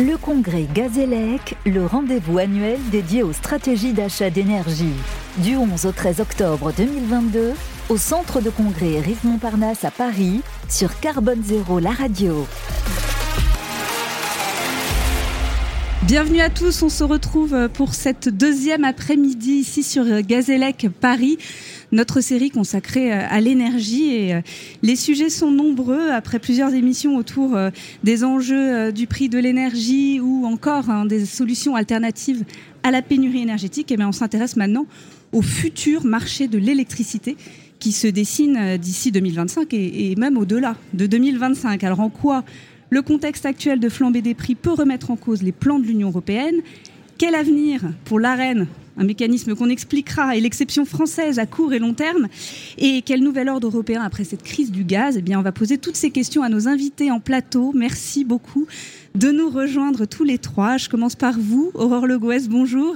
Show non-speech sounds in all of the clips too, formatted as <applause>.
Le congrès Gazélec, le rendez-vous annuel dédié aux stratégies d'achat d'énergie. Du 11 au 13 octobre 2022, au centre de congrès Rive Montparnasse à Paris, sur Carbone Zéro, la radio. Bienvenue à tous, on se retrouve pour cette deuxième après-midi ici sur Gazélec Paris notre série consacrée euh, à l'énergie. Et euh, les sujets sont nombreux après plusieurs émissions autour euh, des enjeux du prix de l'énergie ou encore hein, des solutions alternatives à la pénurie énergétique. Bien on s'intéresse maintenant au futur marché de l'électricité qui se dessine d'ici 2025 et, même au-delà de 2025. Alors en quoi le contexte actuel de flambée des prix peut remettre en cause les plans de l'Union européenne? Quel avenir pour l'AREN un mécanisme qu'on expliquera, et l'exception française à court et long terme. Et quel nouvel ordre européen après cette crise du gaz? Eh bien, on va poser toutes ces questions à nos invités en plateau. Merci beaucoup de nous rejoindre tous les trois. Je commence par vous, Aurore Le bonjour.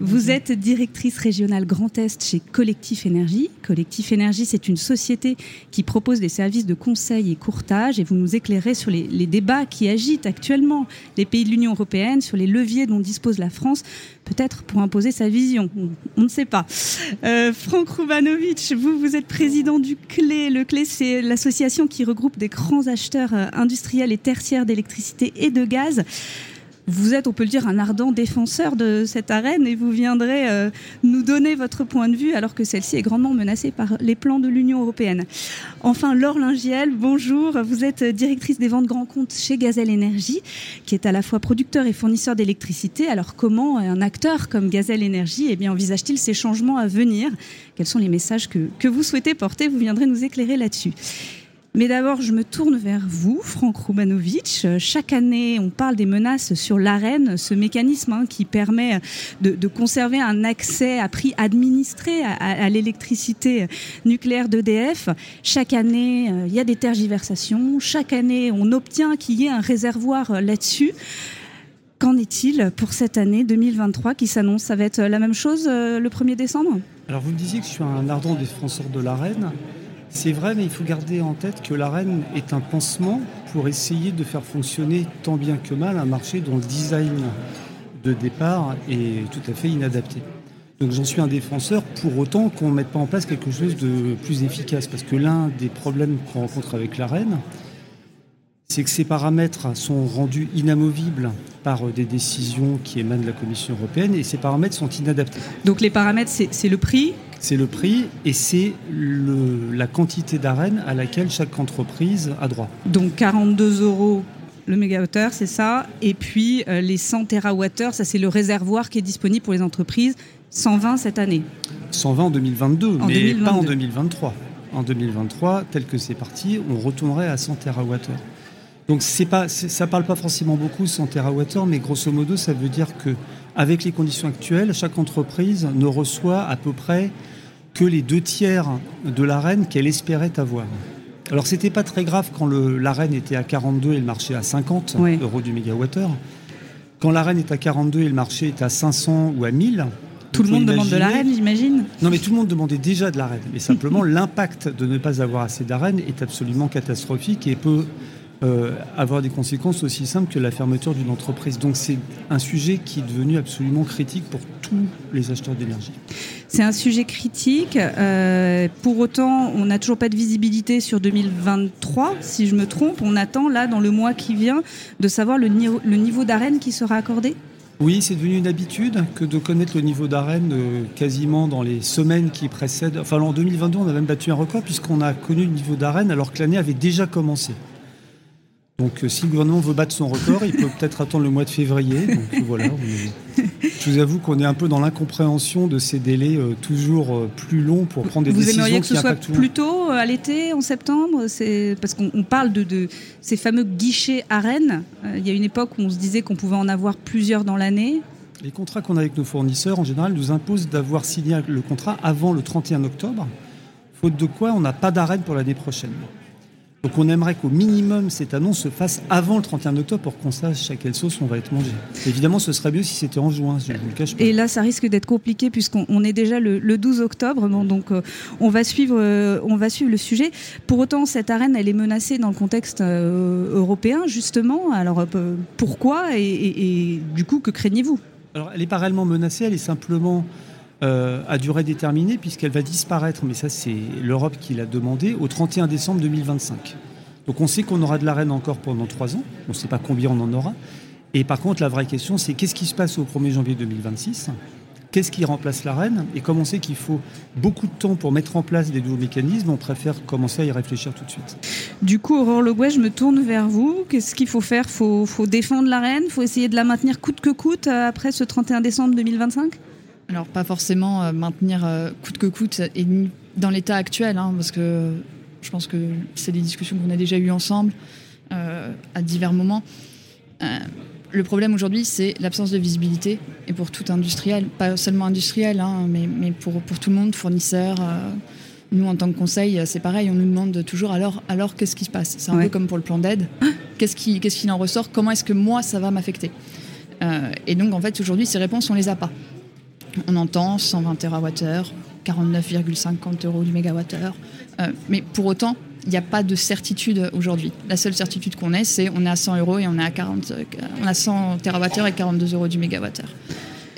Vous êtes directrice régionale Grand Est chez Collectif Énergie. Collectif Énergie, c'est une société qui propose des services de conseil et courtage et vous nous éclairez sur les, les débats qui agitent actuellement les pays de l'Union européenne, sur les leviers dont dispose la France peut-être pour imposer sa vision. On, ne sait pas. Euh, Franck Rubanovic, vous, vous êtes président du CLé. Le CLé, c'est l'association qui regroupe des grands acheteurs euh, industriels et tertiaires d'électricité et de gaz. Vous êtes, on peut le dire, un ardent défenseur de cette arène et vous viendrez euh, nous donner votre point de vue alors que celle-ci est grandement menacée par les plans de l'Union européenne. Enfin, Laure Lingiel, bonjour. Vous êtes directrice des ventes grands comptes chez Gazelle Énergie, qui est à la fois producteur et fournisseur d'électricité. Alors, comment un acteur comme Gazelle Énergie eh envisage-t-il ces changements à venir? Quels sont les messages que, que vous souhaitez porter? Vous viendrez nous éclairer là-dessus. Mais d'abord, je me tourne vers vous, Franck Roubanovic. Chaque année, on parle des menaces sur l'arène, ce mécanisme hein, qui permet de, conserver un accès à prix administré à, l'électricité nucléaire d'EDF. Chaque année, euh, il y a des tergiversations. Chaque année, on obtient qu'il y ait un réservoir là-dessus. Qu'en est-il pour cette année 2023 qui s'annonce? Ça va être la même chose euh, le 1er décembre? Alors vous me disiez que je suis un ardent défenseur de l'arène. C'est vrai, mais il faut garder en tête que l'arène est un pansement pour essayer de faire fonctionner tant bien que mal un marché dont le design de départ est tout à fait inadapté. Donc j'en suis un défenseur pour autant qu'on ne mette pas en place quelque chose de plus efficace. Parce que l'un des problèmes qu'on rencontre avec l'arène, c'est que ces paramètres sont rendus inamovibles par des décisions qui émanent de la Commission européenne et ces paramètres sont inadaptés. Donc les paramètres, c'est le prix, c'est le prix et c'est la quantité d'arène à laquelle chaque entreprise a droit. Donc 42 euros le mégawattheure, c'est ça? Et puis euh, les 100 TWh, ça c'est le réservoir qui est disponible pour les entreprises. 120 cette année. 120 en 2022, mais pas en 2023. En 2023, tel que c'est parti, on retournerait à 100 TWh. Donc c'est pas, ça parle pas forcément beaucoup 100 TWh, mais grosso modo, ça veut dire que avec les conditions actuelles, chaque entreprise ne reçoit à peu près que les deux tiers de l'arène qu'elle espérait avoir. Alors c'était pas très grave quand l'arène était à 42 et le marché à 50 euros du mégawattheure. Quand l'arène est à 42 et le marché est à 500 ou à 1000, tout le monde demande de l'arène, j'imagine Non, mais tout le monde demandait déjà de l'arène. Mais simplement, <laughs> l'impact de ne pas avoir assez d'arène est absolument catastrophique et peut euh, avoir des conséquences aussi simples que la fermeture d'une entreprise. Donc c'est un sujet qui est devenu absolument critique pour tous les acheteurs d'énergie. C'est un sujet critique. Euh, pour autant, on n'a toujours pas de visibilité sur 2023, si je me trompe. On attend là, dans le mois qui vient, de savoir le, niveau, le niveau d'arène qui sera accordé oui, c'est devenu une habitude que de connaître le niveau d'arène euh, quasiment dans les semaines qui précèdent. Enfin, en 2022, on a même battu un record puisqu'on a connu le niveau d'arène alors que l'année avait déjà commencé. Donc euh, si le gouvernement veut battre son record, il peut <laughs> peut-être attendre le mois de février. Donc <laughs> voilà, je vous avoue qu'on est un peu dans l'incompréhension de ces délais euh, toujours euh, plus longs pour prendre des décisions. Vous aimeriez que ce soit plus tôt, à l'été, en septembre C'est parce qu'on parle de, ces fameux guichets à Rennes. il y a une époque où on se disait qu'on pouvait en avoir plusieurs dans l'année. Les contrats qu'on a avec nos fournisseurs, en général, nous imposent d'avoir signé le contrat avant le 31 octobre, faute de quoi on n'a pas d'arène pour l'année prochaine. Donc on aimerait qu'au minimum cette annonce se fasse avant le 31 octobre pour qu'on sache à quelle sauce on va être mangé. Évidemment, ce serait mieux si c'était en juin, je vous le cache pas. Et là, ça risque d'être compliqué puisqu'on est déjà le, 12 octobre, donc euh, on, va suivre, euh, on va suivre le sujet. Pour autant, cette arène, elle est menacée dans le contexte euh, européen, justement. Alors pourquoi et, du coup, que craignez-vous? Alors, elle n'est pas réellement menacée, elle est simplement à durée déterminée puisqu'elle va disparaître, mais ça c'est l'Europe qui l'a demandé, au 31 décembre 2025. Donc on sait qu'on aura de l'arène encore pendant trois ans, on ne sait pas combien on en aura. Et par contre, la vraie question, c'est qu'est-ce qui se passe au 1er janvier 2026 Qu'est-ce qui remplace l'arène Et comme on sait qu'il faut beaucoup de temps pour mettre en place des nouveaux mécanismes, on préfère commencer à y réfléchir tout de suite. Du coup, Aurore Le je me tourne vers vous. Qu'est-ce qu'il faut faire? Faut, faut, défendre l'arène faut essayer de la maintenir coûte que coûte euh, après ce 31 décembre 2025 alors pas forcément euh, maintenir euh, coûte que coûte et dans l'état actuel, hein, parce que je pense que c'est des discussions qu'on a déjà eues ensemble euh, à divers moments. le problème aujourd'hui, c'est l'absence de visibilité, et pour tout industriel, pas seulement industriel, hein, mais, mais pour, pour, tout le monde, fournisseurs. nous, en tant que conseil, c'est pareil, on nous demande toujours alors, alors qu'est-ce qui se passe? C'est un peu comme pour le plan d'aide. Qu'est-ce qu'il qui en ressort? Comment est-ce que moi, ça va m'affecter? Et donc, en fait, aujourd'hui, ces réponses, on les a pas. On entend 120 TWh, 49,50 euros du mégawattheure. Euh, mais pour autant, il n'y a pas de certitude aujourd'hui. La seule certitude qu'on ait, c'est on est à 100 euros et on est à 40, on a 100 TWh et 42 euros du mégawattheure.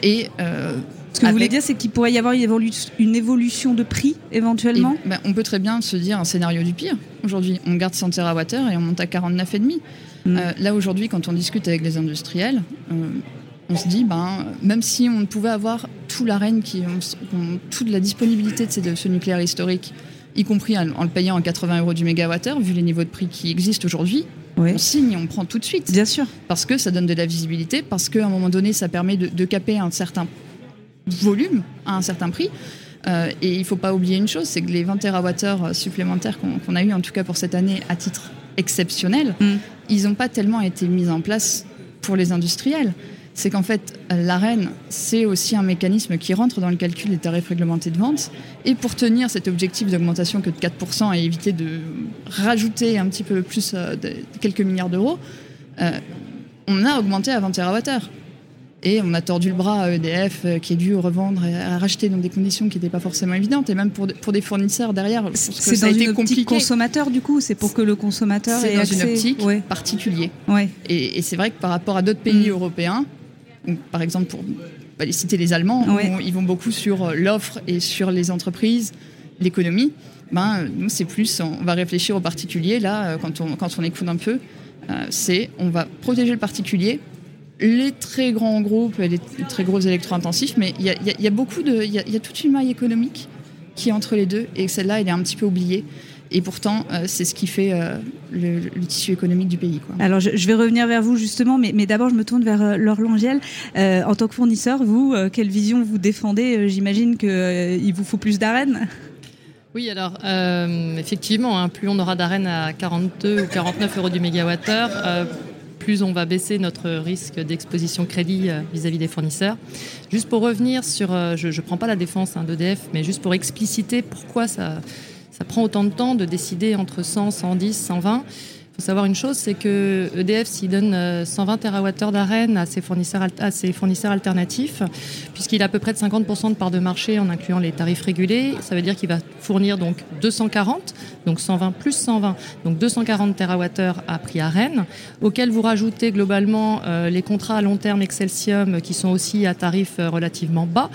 Et euh, ce que vous voulez dire, c'est qu'il pourrait y avoir une, évolution de prix éventuellement? Ben, On peut très bien se dire un scénario du pire. Aujourd'hui, on garde 100 TWh et on monte à 49,5. Mm. Euh, là, aujourd'hui, quand on discute avec les industriels, euh, on se dit, ben, même si on pouvait avoir tout l'arène, qui ont, toute la disponibilité de ce, nucléaire historique, y compris en, le payant en 80 euros du mégawattheure, vu les niveaux de prix qui existent aujourd'hui, on signe on prend tout de suite. Bien sûr. Parce que ça donne de la visibilité, parce qu'à un moment donné, ça permet de, de caper un certain volume à un certain prix. Euh, et il ne faut pas oublier une chose, c'est que les 20 TWh supplémentaires qu'on a eu en tout cas pour cette année à titre exceptionnel, mm. ils n'ont pas tellement été mis en place pour les industriels c'est qu'en fait, l'AREN, c'est aussi un mécanisme qui rentre dans le calcul des tarifs réglementés de vente. Et pour tenir cet objectif d'augmentation que de 4% et éviter de rajouter un petit peu plus euh, de quelques milliards d'euros, euh, on a augmenté à 20 TWh. Et on a tordu le bras à EDF euh, qui est dû revendre et à racheter dans des conditions qui n'étaient pas forcément évidentes. Et même pour, pour des fournisseurs derrière, c'est dans une optique consommateur du coup, c'est pour que le consommateur ait dans une optique particulier. Ouais. Et, c'est vrai que par rapport à d'autres pays mm. européens, par exemple, pour citer les Allemands, ils vont beaucoup sur euh, l'offre et sur les entreprises, l'économie. Ben, nous, c'est plus, on va réfléchir au particulier. Là, euh, quand on, quand on écoute un peu, euh, c'est on va protéger le particulier, les très grands groupes, les très gros électro-intensifs, mais il y a, beaucoup de, il y, y a toute une maille économique qui est entre les deux, et celle-là, elle est un petit peu oubliée. Et pourtant, euh, c'est ce qui fait euh, le, tissu économique du pays. Alors, je, vais revenir vers vous justement, mais, mais d'abord, je me tourne vers euh, Laure Langiel. en tant que fournisseur, vous, quelle vision vous défendez? J'imagine qu'il vous faut plus d'arènes oui, alors effectivement, hein, plus on aura d'arènes à 42 ou 49 euros du mégawattheure, plus on va baisser notre risque d'exposition crédit vis-à-vis des fournisseurs. Juste pour revenir sur, je ne prends pas la défense hein, d'EDF, mais juste pour expliciter pourquoi ça, ça prend autant de temps de décider entre 100, 110, 120. Il faut savoir une chose, c'est que EDF, s'il donne 120 euh, TWh d'arène à ses fournisseurs, à ses fournisseurs alternatifs, puisqu'il a à peu près de 50% de part de marché en incluant les tarifs régulés, ça veut dire qu'il va fournir donc 240, donc 120 plus 120, donc 240 TWh à prix arène, auquel vous rajoutez globalement euh, les contrats à long terme Excelsium qui sont aussi à tarif euh, relativement bas,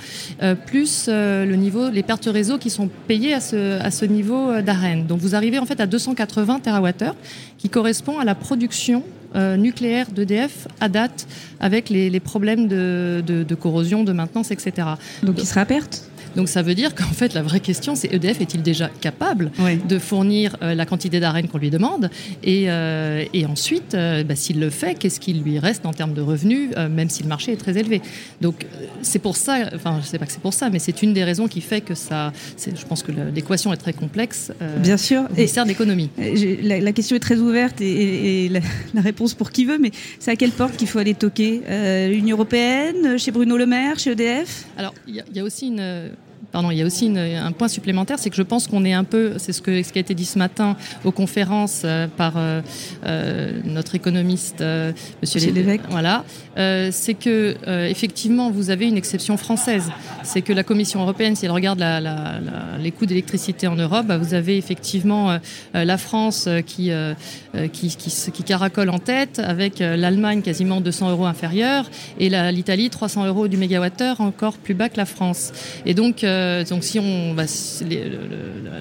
plus le niveau, les pertes réseau qui sont payées à ce, à ce niveau d'arène. Donc vous arrivez en fait à 280 TWh qui correspond à la production euh, nucléaire d'EDF à date avec les, problèmes de, de, corrosion, de maintenance, etc. Donc il sera à perte? Donc ça veut dire qu'en fait, la vraie question, c'est EDF est-il déjà capable de fournir euh, la quantité d'arène qu'on lui demande et, euh, et, ensuite, euh, bah, s'il le fait, qu'est-ce qu'il lui reste en termes de revenus, même si le marché est très élevé. Donc c'est pour ça, enfin je ne sais pas que c'est pour ça, mais c'est une des raisons qui fait que ça, je pense que l'équation est très complexe. Bien sûr. Et sert d'économie. La, question est très ouverte et, <laughs> la, réponse pour qui veut, mais c'est à quelle porte qu'il faut aller toquer? L'Union européenne, chez Bruno Le Maire, chez EDF Alors il y, y, a aussi une pardon, il y a aussi un point supplémentaire, c'est que je pense qu'on est un peu, c'est ce, que, ce qui a été dit ce matin aux conférences par notre économiste Monsieur, Lévesque. Voilà, c'est que effectivement vous avez une exception française, c'est que la Commission européenne, si elle regarde les coûts d'électricité en Europe, bah, vous avez effectivement la France qui, qui, qui, qui caracole en tête avec l'Allemagne quasiment 200 euros inférieur et l'Italie 300 euros du mégawattheure encore plus bas que la France. Et donc, euh, donc si on, bah,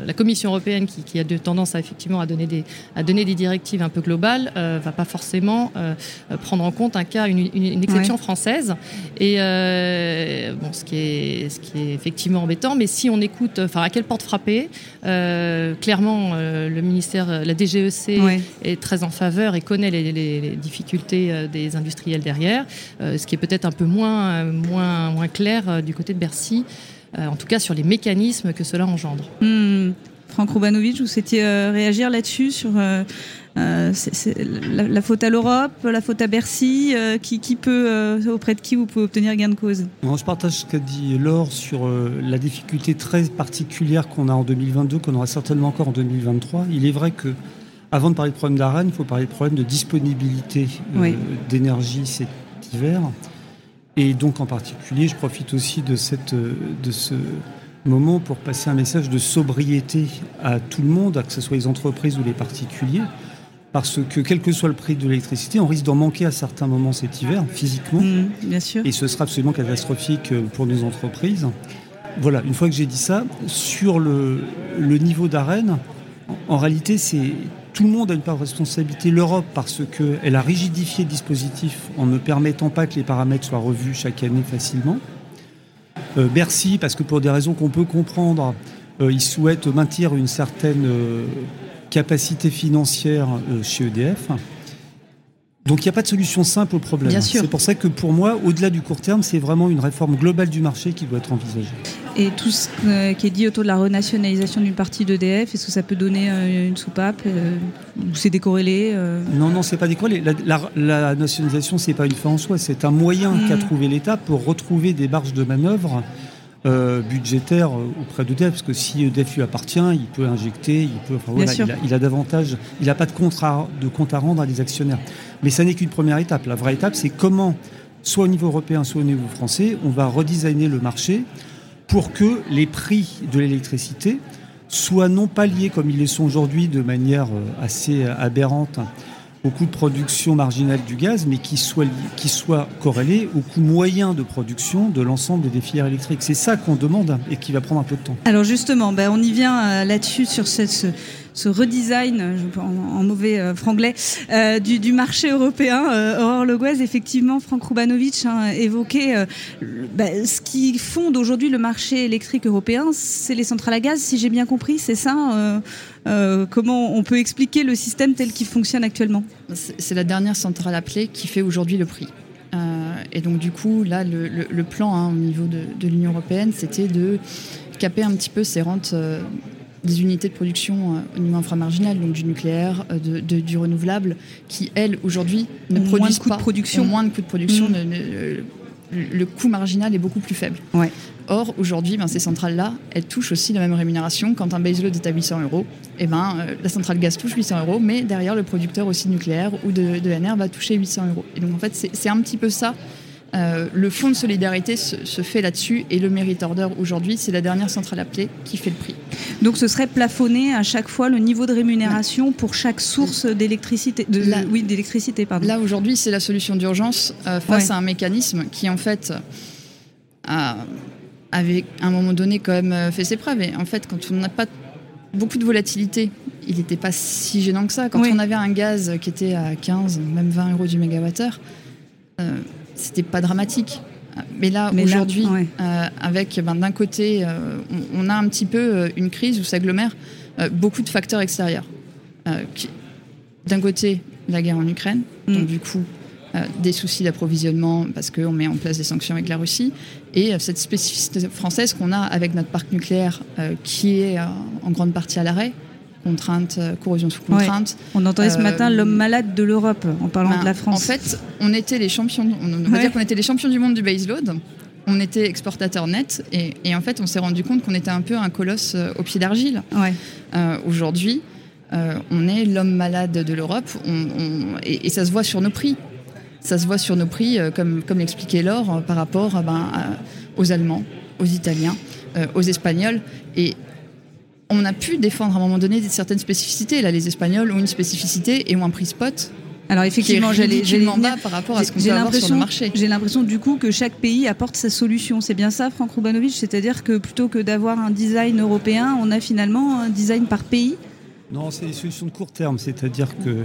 la Commission européenne qui, a de tendance à effectivement à donner des, à donner des directives un peu globales, euh, va pas forcément euh, prendre en compte un cas, une, une, exception française. Et bon, ce qui est, ce qui est effectivement embêtant. Mais si on écoute, enfin, à quelle porte frapper Clairement, le ministère, la DGEC est très en faveur et connaît les, les difficultés des industriels derrière, ce qui est peut-être un peu moins, moins, moins clair euh, du côté de Bercy, euh, en tout cas sur les mécanismes que cela engendre. Hmm. Franck Roubanovic, vous souhaitiez euh, réagir là-dessus sur la, faute à l'Europe, la faute à Bercy, qui, qui, peut, auprès de qui vous pouvez obtenir gain de cause? Je partage ce qu'a dit Laure sur la difficulté très particulière qu'on a en 2022, qu'on aura certainement encore en 2023. Il est vrai que avant de parler de problème d'arène, il faut parler de problème de disponibilité d'énergie cet hiver. Et donc en particulier, je profite aussi de, cette, de ce moment pour passer un message de sobriété à tout le monde, que ce soit les entreprises ou les particuliers, parce que quel que soit le prix de l'électricité, on risque d'en manquer à certains moments cet hiver, physiquement. Mmh, bien sûr. Et ce sera absolument catastrophique pour nos entreprises. Voilà, une fois que j'ai dit ça, sur le, le niveau d'arène, en réalité, c'est tout le monde a une part de responsabilité. L'Europe, parce qu'elle a rigidifié le dispositif en ne permettant pas que les paramètres soient revus chaque année facilement. Euh, Bercy, parce que pour des raisons qu'on peut comprendre, euh, il souhaite maintenir une certaine euh, capacité financière chez EDF. Donc il n'y a pas de solution simple au problème. C'est pour ça que pour moi, au-delà du court terme, c'est vraiment une réforme globale du marché qui doit être envisagée. Et tout ce qui est dit autour de la renationalisation d'une partie d'EDF, est-ce que ça peut donner euh, une soupape euh, Ou c'est décorrélé euh Non, non, c'est pas décorrélé. La, la, nationalisation, c'est pas une fin en soi, c'est un moyen qu'a mm. trouvé l'État pour retrouver des marges de manœuvre euh, budgétaire auprès d'EDF, parce que si EDF lui appartient, il peut injecter, il peut. Enfin, voilà, il, a, davantage. Il n'a pas de compte, à, de compte à rendre à des actionnaires. Mais ça n'est qu'une première étape. La vraie étape, c'est comment, soit au niveau européen, soit au niveau français, on va redesigner le marché pour que les prix de l'électricité soient non pas liés comme ils le sont aujourd'hui de manière euh, assez aberrante au coût de production marginal du gaz, mais qui soit, qui soit corrélé au coût moyen de production de l'ensemble des filières électriques. C'est ça qu'on demande et qui va prendre un peu de temps. Alors justement, ben on y vient euh, là-dessus sur cette, ce redesign, en, mauvais euh, franglais, euh, du, marché européen. Euh, Aurore Leguez, effectivement, Franck Roubanovic a évoqué bah, ce qui fonde aujourd'hui le marché électrique européen, c'est les centrales à gaz, si j'ai bien compris, c'est ça Comment on peut expliquer le système tel qu'il fonctionne actuellement? C'est la dernière centrale appelée qui fait aujourd'hui le prix. et donc du coup, là, le, plan hein, au niveau de, de l'Union européenne, c'était de caper un petit peu ces rentes des unités de production euh, au niveau inframarginal, donc du nucléaire, euh, de, du renouvelable, qui, elles, aujourd'hui, ne produisent moins de de production. moins de coûts de production. Mm. le coût marginal est beaucoup plus faible. Ouais. Or, aujourd'hui, ben, ces centrales-là, elles touchent aussi la même rémunération. Quand un baseload est à 800 euros, eh ben, euh, la centrale gaz touche 800 euros, mais derrière, le producteur aussi nucléaire ou de, de NR va toucher 800 euros. Et donc, en fait, c'est un petit peu ça euh, le fonds de solidarité se, fait là-dessus et le Merit Order aujourd'hui, c'est la dernière centrale appelée qui fait le prix. Donc ce serait plafonné à chaque fois le niveau de rémunération pour chaque source d'électricité. De, oui, d'électricité, pardon. Là aujourd'hui, c'est la solution d'urgence euh, face à un mécanisme qui en fait a, avait à un moment donné quand même euh, fait ses preuves. Et en fait, quand on n'a pas beaucoup de volatilité, il n'était pas si gênant que ça. Quand on avait un gaz qui était à 15, même 20 euros du mégawattheure, c'était pas dramatique. Mais là, aujourd'hui, euh, avec ben, d'un côté, euh, on, a un petit peu euh, une crise où s'agglomèrent beaucoup de facteurs extérieurs. d'un côté, la guerre en Ukraine, mm. donc du coup, des soucis d'approvisionnement parce qu'on met en place des sanctions avec la Russie, et cette spécificité française qu'on a avec notre parc nucléaire qui est en grande partie à l'arrêt, contrainte, euh, corrosion sous contrainte. On entendait ce matin euh, l'homme malade de l'Europe en parlant ben, de la France. En fait, on était les champions, on va dire qu'on était les champions du monde du baseload. on était exportateur net et, en fait, on s'est rendu compte qu'on était un peu un colosse au pied d'argile. Ouais. Aujourd'hui, on est l'homme malade de l'Europe et, ça se voit sur nos prix. Ça se voit sur nos prix, comme, comme l'expliquait Laure, par rapport ben, aux Allemands, aux Italiens, aux Espagnols. Et on a pu défendre à un moment donné certaines spécificités. Là, les Espagnols ont une spécificité et ont un prix spot. Alors effectivement, j'ai bas par rapport à ce qu'on peut avoir sur le marché. J'ai l'impression du coup que chaque pays apporte sa solution. C'est bien ça, Franck Rubanovic? C'est-à-dire que plutôt que d'avoir un design européen, on a finalement un design par pays? Non, c'est des solutions de court terme. C'est-à-dire que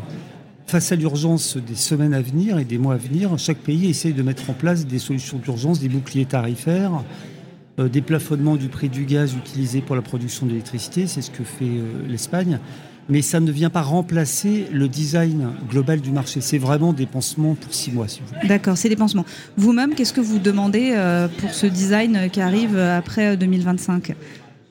face à l'urgence des semaines à venir et des mois à venir, chaque pays essaye de mettre en place des solutions d'urgence, des boucliers tarifaires, euh, déplafonnement du prix du gaz utilisé pour la production d'électricité, c'est ce que fait euh, l'Espagne. Mais ça ne vient pas remplacer le design global du marché. C'est vraiment des pansements pour six mois, si vous voulez. D'accord, c'est des pansements. Vous-même, qu'est-ce que vous demandez euh, pour ce design qui arrive après 2025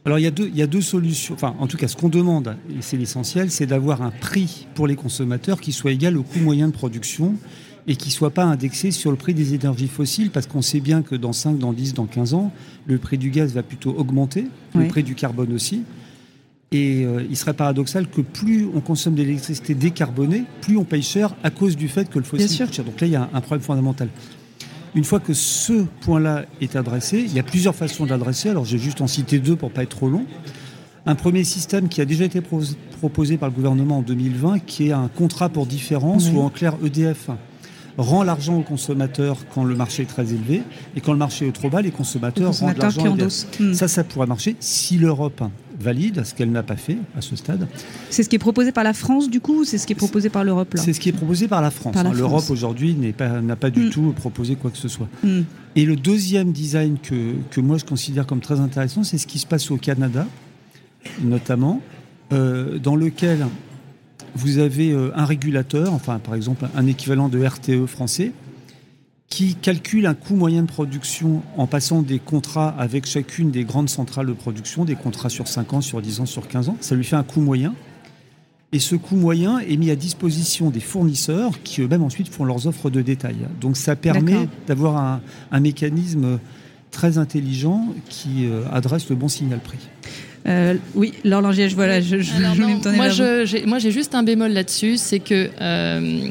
alors il y, a deux, il y a deux solutions, enfin en tout cas ce qu'on demande, et c'est l'essentiel, c'est d'avoir un prix pour les consommateurs qui soit égal au coût moyen de production et qui ne soit pas indexé sur le prix des énergies fossiles, parce qu'on sait bien que dans 5, dans 10, dans 15 ans, le prix du gaz va plutôt augmenter, le prix du carbone aussi. Et euh, il serait paradoxal que plus on consomme d'électricité décarbonée, plus on paye cher à cause du fait que le fossile coûte cher. Donc là, il y a un, problème fondamental. Une fois que ce point-là est adressé, il y a plusieurs façons de l'adresser. Alors j'ai juste en cité deux pour pas être trop long. Un premier système qui a déjà été proposé par le gouvernement en 2020, qui est un contrat pour différence, ou en clair EDF rend l'argent aux consommateurs quand le marché est très élevé, et quand le marché est trop bas, les consommateurs, rendent l'argent. Hmm. Ça, ça pourrait marcher si l'Europe valide, ce qu'elle n'a pas fait à ce stade. C'est ce qui est proposé par la France, du coup, ou c'est ce qui est proposé par l'Europe C'est ce qui est proposé par la France. Hein. L'Europe, aujourd'hui, n'a pas, du hmm. tout proposé quoi que ce soit. Hmm. Et le deuxième design que, que moi je considère comme très intéressant, c'est ce qui se passe au Canada, notamment, euh, dans lequel vous avez euh, un régulateur, enfin par exemple un équivalent de RTE français, qui calcule un coût moyen de production en passant des contrats avec chacune des grandes centrales de production, des contrats sur 5 ans, sur 10 ans, sur 15 ans. Ça lui fait un coût moyen. Et ce coût moyen est mis à disposition des fournisseurs qui eux-mêmes ensuite font leurs offres de détail. Donc ça permet d'avoir un, un, mécanisme très intelligent qui euh, adresse le bon signal prix. Euh, oui, Laure Langiège, voilà, je, je, je Moi, j'ai juste un bémol là-dessus, c'est que euh,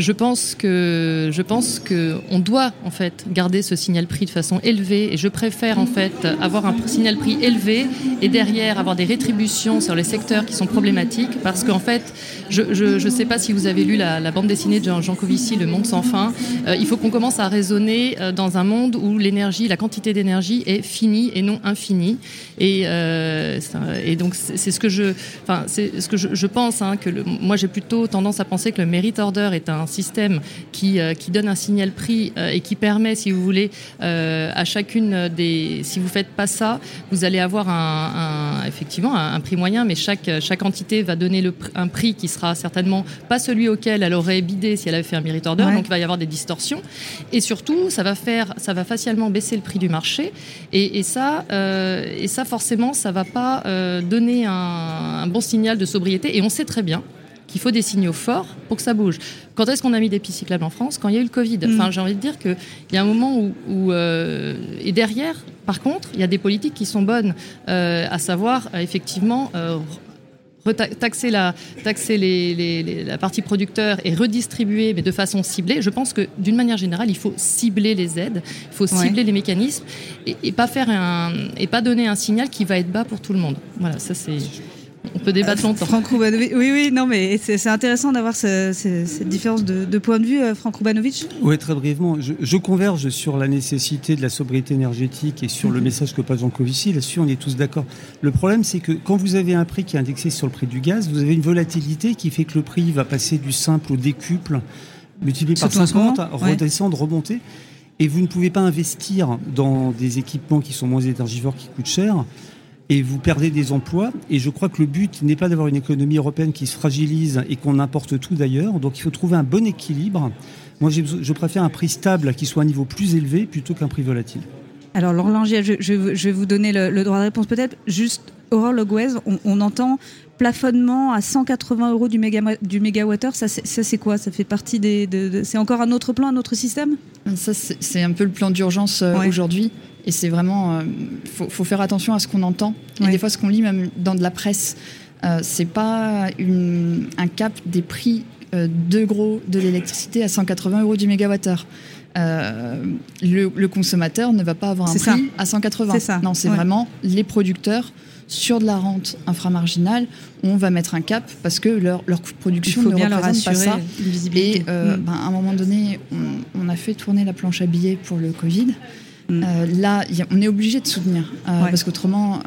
je pense que je pense que on doit en fait garder ce signal prix de façon élevée et je préfère en fait avoir un signal prix élevé et derrière avoir des rétributions sur les secteurs qui sont problématiques parce qu'en fait je ne sais pas si vous avez lu la, bande dessinée de Jean, Jean Covici Le Monde sans fin. Euh, il faut qu'on commence à raisonner euh, dans un monde où l'énergie la quantité d'énergie est finie et non infinie. Et, euh, et donc c'est ce que je enfin c'est ce que je, je pense hein, que moi j'ai plutôt tendance à penser que le merit order est un système qui, euh, qui donne un signal prix euh, et qui permet, si vous voulez, euh, à chacune des... Si vous faites pas ça, vous allez avoir un, effectivement un, prix moyen, mais chaque, chaque entité va donner le, un prix qui sera certainement pas celui auquel elle aurait bidé si elle avait fait un merit order, donc il va y avoir des distorsions. Et surtout, ça va faire, ça va facialement baisser le prix du marché. Et, et ça, et ça forcément, ça va pas donner un, un bon signal de sobriété. Et on sait très bien qu'il faut des signaux forts pour que ça bouge. Quand est-ce qu'on a mis des pistes cyclables en France? Quand il y a eu le Covid. Mm. Enfin, j'ai envie de dire qu'il y a un moment où... euh, et derrière, par contre, il y a des politiques qui sont bonnes, euh, à savoir, euh, effectivement... Euh, taxer, la, taxer les, les, la partie producteur et redistribuer, mais de façon ciblée. Je pense que d'une manière générale, il faut cibler les aides, il faut cibler les mécanismes et, et, pas faire un, et pas donner un signal qui va être bas pour tout le monde. Voilà, ça c'est. On peut débattre longtemps. Franck Roubanovic, oui, oui, non, mais c'est intéressant d'avoir ce, cette différence de, de, point de vue, euh, Franck Roubanovic. Oui, très brièvement. Je, je, converge sur la nécessité de la sobriété énergétique et sur le mhm. message que passe Jean Covici. Là-dessus, on est tous d'accord. Le problème, c'est que quand vous avez un prix qui est indexé sur le prix du gaz, vous avez une volatilité qui fait que le prix va passer du simple au décuple, multiplié par 50, redescendre, remonter. Et vous ne pouvez pas investir dans des équipements qui sont moins énergivores, qui coûtent cher et vous perdez des emplois. Et je crois que le but n'est pas d'avoir une économie européenne qui se fragilise et qu'on importe tout d'ailleurs. Donc il faut trouver un bon équilibre. Moi, je préfère un prix stable qui soit à un niveau plus élevé plutôt qu'un prix volatile. Alors, Laurent Langier, je, je, vais vous donner le, le droit de réponse peut-être. Juste Aurore Loguez, on, entend plafonnement à 180 euros du, méga, du mégawattheure. Ça, c'est quoi? Ça fait partie des. c'est encore un autre plan, un autre système? Ça, c'est un peu le plan d'urgence euh, aujourd'hui. Et c'est vraiment. Il faut, faire attention à ce qu'on entend. Et des fois, ce qu'on lit même dans de la presse, euh, c'est pas un cap des prix euh, de gros de l'électricité à 180 euros du mégawattheure. Euh, le, consommateur ne va pas avoir un prix à 180. Non, c'est vraiment les producteurs sur de la rente inframarginale, on va mettre un cap parce que leur, leur coût de production ne représente pas ça. Et euh, mm. ben, à un moment donné, on, a fait tourner la planche à billets pour le Covid. Mm. Euh, là, on est obligé de soutenir parce qu'autrement,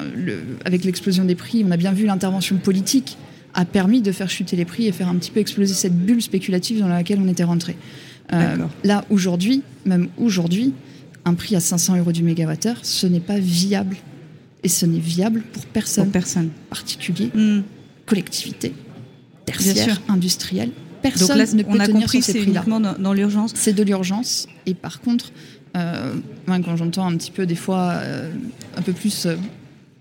avec l'explosion des prix, on a bien vu l'intervention politique a permis de faire chuter les prix et faire un petit peu exploser cette bulle spéculative dans laquelle on était rentré. Euh, là, aujourd'hui, même aujourd'hui, un prix à 500 euros du mégawattheure, ce n'est pas viable. Et ce n'est viable pour personne. personne. Particulier, hmm. collectivité, tertiaire, industriel. Personne ne peut on a tenir compris, c'est uniquement dans, l'urgence. C'est de l'urgence. Et par contre, euh, quand j'entends un petit peu des fois euh, un peu plus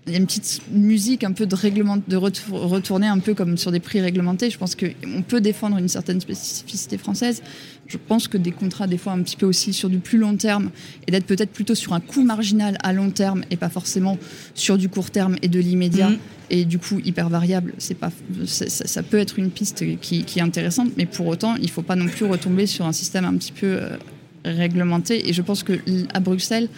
il y a une petite musique un peu de règlement, de retourner un peu comme sur des prix réglementés. Je pense qu'on peut défendre une certaine spécificité française. Je pense que des contrats, des fois, un petit peu aussi sur du plus long terme et d'être peut-être plutôt sur un coût marginal à long terme et pas forcément sur du court terme et de l'immédiat mmh. et du coup hyper variable. C'est pas, ça, peut être une piste qui, est intéressante, mais pour autant, il faut pas non plus retomber sur un système un petit peu euh, réglementé. Et je pense que à Bruxelles,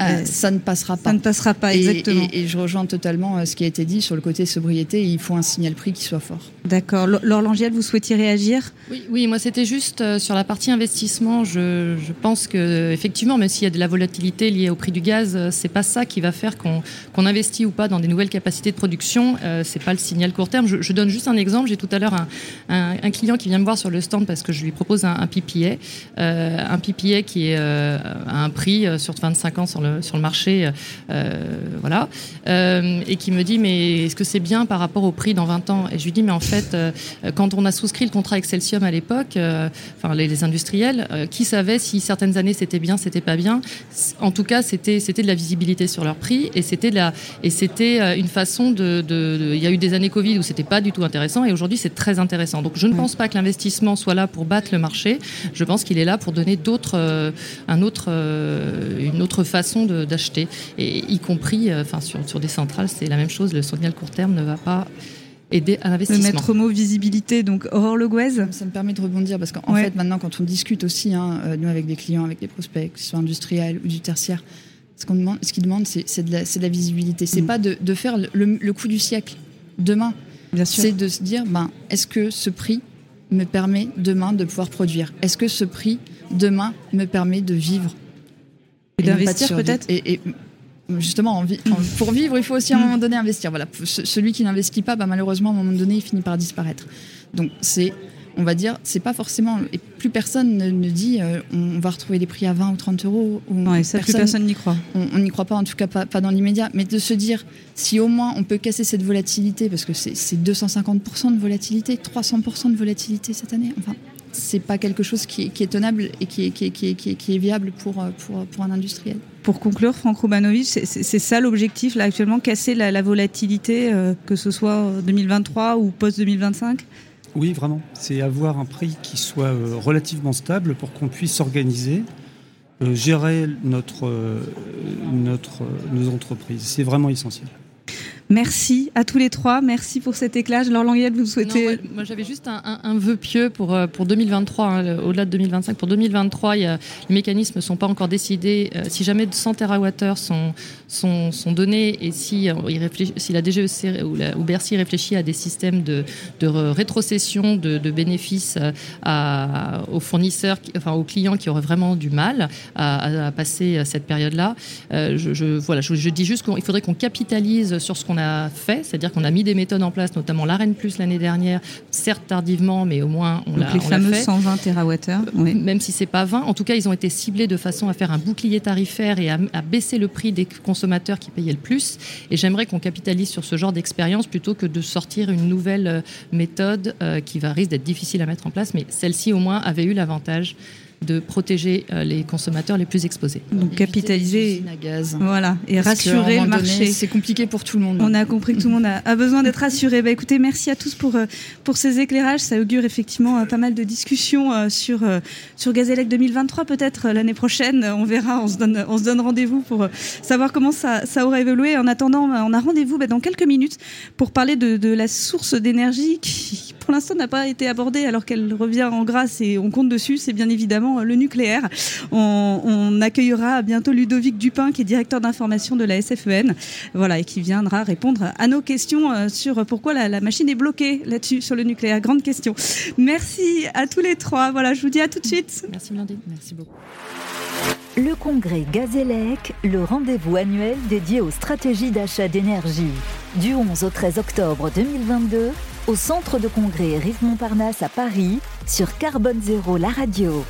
euh, ça ne passera pas. Ça ne passera pas, exactement. Et, je rejoins totalement euh, ce qui a été dit sur le côté sobriété. Il faut un signal prix qui soit fort. D'accord. Laure Langiel, vous souhaitiez réagir? Oui, oui, moi c'était juste euh, sur la partie investissement. Je, je, pense que effectivement, même s'il y a de la volatilité liée au prix du gaz, c'est pas ça qui va faire qu'on investit ou pas dans des nouvelles capacités de production. Euh, c'est pas le signal court terme. Je, je donne juste un exemple. J'ai tout à l'heure un, un, un, client qui vient me voir sur le stand parce que je lui propose un, un PPA, euh, un PPA qui est à un prix sur 25 ans sur le sur le marché, euh, voilà, euh, et qui me dit mais est-ce que c'est bien par rapport au prix dans 20 ans? Et je lui dis mais en fait, euh, quand on a souscrit le contrat Excelsium à l'époque, enfin les, industriels, qui savait si certaines années c'était bien, c'était pas bien? En tout cas, c'était c'était de la visibilité sur leur prix et c'était la et c'était une façon de, il y a eu des années Covid où c'était pas du tout intéressant et aujourd'hui c'est très intéressant. Donc je ne pense pas que l'investissement soit là pour battre le marché. Je pense qu'il est là pour donner d'autres, un autre, une autre façon d'acheter, et y compris euh, enfin, sur, sur des centrales, c'est la même chose. Le signal court terme ne va pas aider à l'investissement. Le maître mot visibilité, donc Aurore Le Ça me permet de rebondir parce qu'en fait, maintenant, quand on discute aussi, hein, euh, nous, avec des clients, avec des prospects, que ce soit industriels ou du tertiaire, ce qu'on demande, ce qu'ils demandent, c'est de, de, la visibilité. C'est mm. pas de, de, faire le, le, coup du siècle demain. C'est de se dire, ben, est-ce que ce prix me permet demain de pouvoir produire? Est-ce que ce prix demain me permet de vivre? Et d'investir peut-être et, justement, pour vivre, il faut aussi à un moment donné investir. Voilà, celui qui n'investit pas, bah, malheureusement, à un moment donné, il finit par disparaître. Donc c'est, on va dire, c'est pas forcément. Et plus personne ne, dit euh, on va retrouver des prix à 20 ou 30 euros. Ou ça, plus personne n'y croit. On n'y croit pas, en tout cas pas, pas dans l'immédiat. Mais de se dire, si au moins on peut casser cette volatilité, parce que c'est 250% de volatilité, 300% de volatilité cette année. Enfin, c'est pas quelque chose qui est, tenable et qui est, qui est, viable pour, pour, un industriel. Pour conclure, Franck Roubanovic, c'est ça l'objectif là actuellement, casser la, volatilité, euh, que ce soit 2023 ou post-2025 Oui, vraiment. C'est avoir un prix qui soit euh, relativement stable pour qu'on puisse s'organiser, euh, gérer notre, notre, nos entreprises. C'est vraiment essentiel. Merci à tous les trois. Merci pour cet éclat. Laure Languette, vous souhaitez. moi, j'avais juste un, vœu pieux pour, euh, pour 2023, hein, au-delà de 2025. Pour 2023, il y a, les mécanismes ne sont pas encore décidés. Euh, si jamais 100 TWh sont, sont, sont donnés et si, euh, si la DGEC ou, Bercy réfléchit à des systèmes de, de rétrocession de, bénéfices à, aux enfin aux clients qui auraient vraiment du mal à, passer cette période-là, je, voilà, je dis juste qu'il faudrait qu'on capitalise sur ce qu'on a fait, c'est-à-dire qu'on a mis des méthodes en place, notamment l'AREN Plus l'année dernière, certes tardivement, mais au moins on l'a fait. Les fameux 120 TWh, oui. même si c'est pas 20. En tout cas, ils ont été ciblés de façon à faire un bouclier tarifaire et à, baisser le prix des consommateurs qui payaient le plus. Et j'aimerais qu'on capitalise sur ce genre d'expérience plutôt que de sortir une nouvelle euh, méthode euh, qui va risque d'être difficile à mettre en place. Mais celle-ci, au moins, avait eu l'avantage de protéger les consommateurs les plus exposés. Donc capitaliser à gaz. Voilà, et rassurer le marché. C'est compliqué pour tout le monde. On a compris que tout le monde a, besoin d'être rassuré. Bah, écoutez, merci à tous pour, pour ces éclairages. Ça augure effectivement pas mal de discussions sur, sur Gazélec 2023, peut-être l'année prochaine. On verra, on se donne, on se donne rendez-vous pour savoir comment ça, ça aura évolué. En attendant, on a rendez-vous bah, dans quelques minutes pour parler de, de la source d'énergie qui, pour l'instant, n'a pas été abordée alors qu'elle revient en grâce et on compte dessus. C'est bien évidemment le nucléaire. On, accueillera bientôt Ludovic Dupin, qui est directeur d'information de la SFEN, voilà, et qui viendra répondre à nos questions euh, sur pourquoi la, la machine est bloquée là-dessus, sur le nucléaire. Grande question. Merci à tous les trois. Voilà, je vous dis à tout de suite. Merci Blandine. Merci beaucoup. Le congrès Gazélec, le rendez-vous annuel dédié aux stratégies d'achat d'énergie. Du 11 au 13 octobre 2022, au centre de congrès Rive Montparnasse à Paris, sur Carbone Zéro, la radio.